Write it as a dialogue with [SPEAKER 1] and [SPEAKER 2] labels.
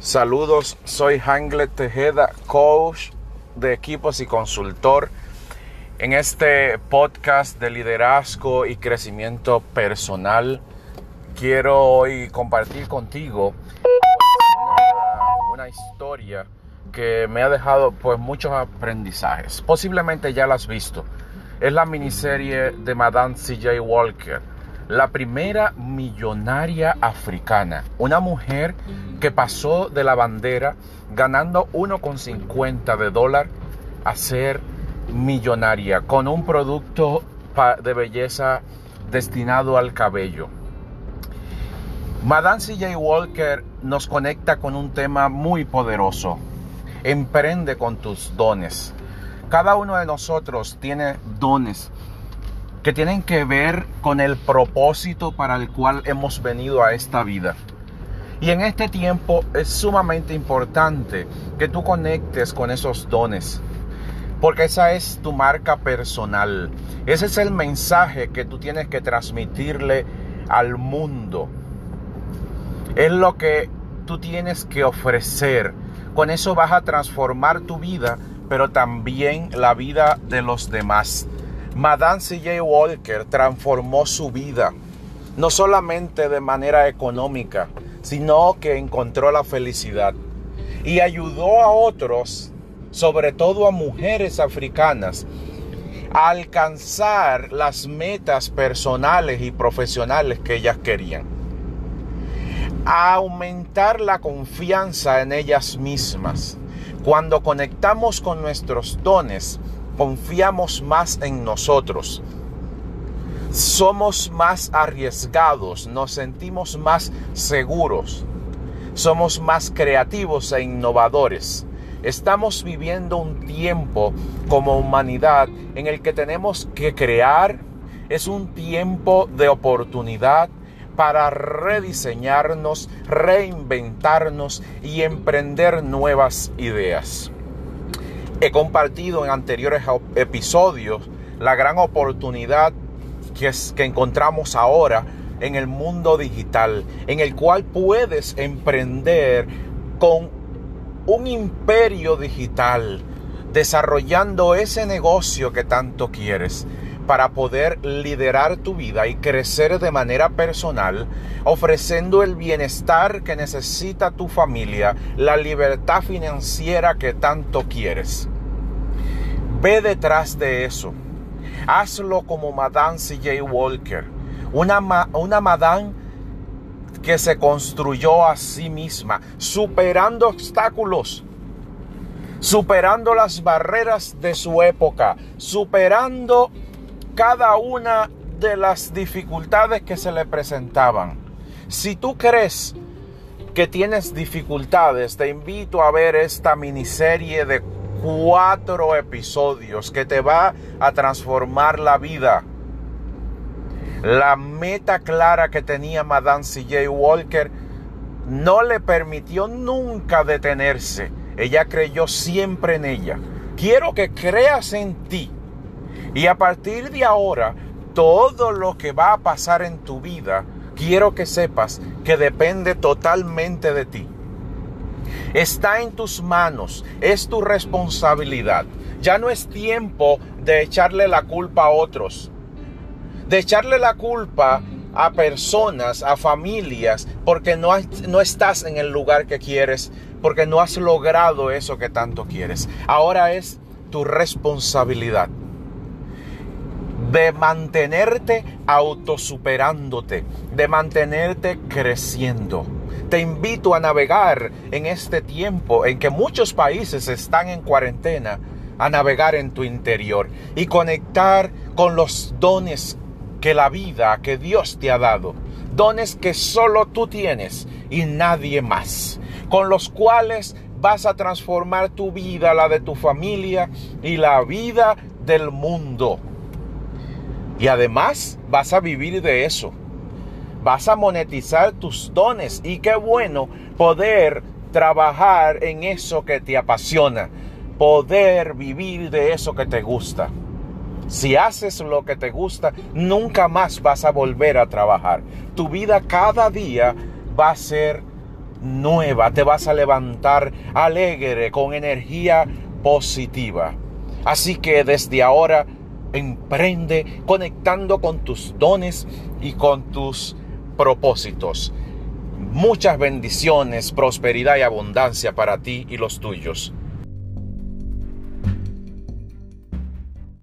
[SPEAKER 1] Saludos, soy Hanglet Tejeda, coach de equipos y consultor. En este podcast de liderazgo y crecimiento personal, quiero hoy compartir contigo una, historia que me ha dejado pues muchos aprendizajes. Posiblemente ya la has visto. Es la miniserie de Madame C.J. Walker la primera millonaria africana, una mujer que pasó de la bandera ganando 1,50 de dólar a ser millonaria con un producto de belleza destinado al cabello. Madame CJ Walker nos conecta con un tema muy poderoso. Emprende con tus dones. Cada uno de nosotros tiene dones que tienen que ver con el propósito para el cual hemos venido a esta vida. Y en este tiempo es sumamente importante que tú conectes con esos dones, porque esa es tu marca personal. Ese es el mensaje que tú tienes que transmitirle al mundo. Es lo que tú tienes que ofrecer. Con eso vas a transformar tu vida, pero también la vida de los demás. Madame C.J. Walker transformó su vida, no solamente de manera económica, sino que encontró la felicidad y ayudó a otros, sobre todo a mujeres africanas, a alcanzar las metas personales y profesionales que ellas querían, a aumentar la confianza en ellas mismas. Cuando conectamos con nuestros dones, confiamos más en nosotros. Somos más arriesgados, nos sentimos más seguros, somos más creativos e innovadores. Estamos viviendo un tiempo como humanidad en el que tenemos que crear. Es un tiempo de oportunidad para rediseñarnos, reinventarnos y emprender nuevas ideas. He compartido en anteriores episodios la gran oportunidad que, es, que encontramos ahora en el mundo digital, en el cual puedes emprender con un imperio digital, desarrollando ese negocio que tanto quieres para poder liderar tu vida y crecer de manera personal, ofreciendo el bienestar que necesita tu familia, la libertad financiera que tanto quieres. Ve detrás de eso. Hazlo como Madame C.J. Walker, una, una Madame que se construyó a sí misma, superando obstáculos, superando las barreras de su época, superando cada una de las dificultades que se le presentaban. Si tú crees que tienes dificultades, te invito a ver esta miniserie de cuatro episodios que te va a transformar la vida. La meta clara que tenía Madame C.J. Walker no le permitió nunca detenerse. Ella creyó siempre en ella. Quiero que creas en ti y a partir de ahora, todo lo que va a pasar en tu vida, quiero que sepas que depende totalmente de ti. Está en tus manos, es tu responsabilidad. Ya no es tiempo de echarle la culpa a otros, de echarle la culpa a personas, a familias, porque no, no estás en el lugar que quieres, porque no has logrado eso que tanto quieres. Ahora es tu responsabilidad de mantenerte autosuperándote, de mantenerte creciendo. Te invito a navegar en este tiempo en que muchos países están en cuarentena, a navegar en tu interior y conectar con los dones que la vida, que Dios te ha dado. Dones que solo tú tienes y nadie más. Con los cuales vas a transformar tu vida, la de tu familia y la vida del mundo. Y además vas a vivir de eso. Vas a monetizar tus dones. Y qué bueno poder trabajar en eso que te apasiona. Poder vivir de eso que te gusta. Si haces lo que te gusta, nunca más vas a volver a trabajar. Tu vida cada día va a ser nueva, te vas a levantar alegre, con energía positiva. Así que desde ahora emprende conectando con tus dones y con tus propósitos. Muchas bendiciones, prosperidad y abundancia para ti y los tuyos.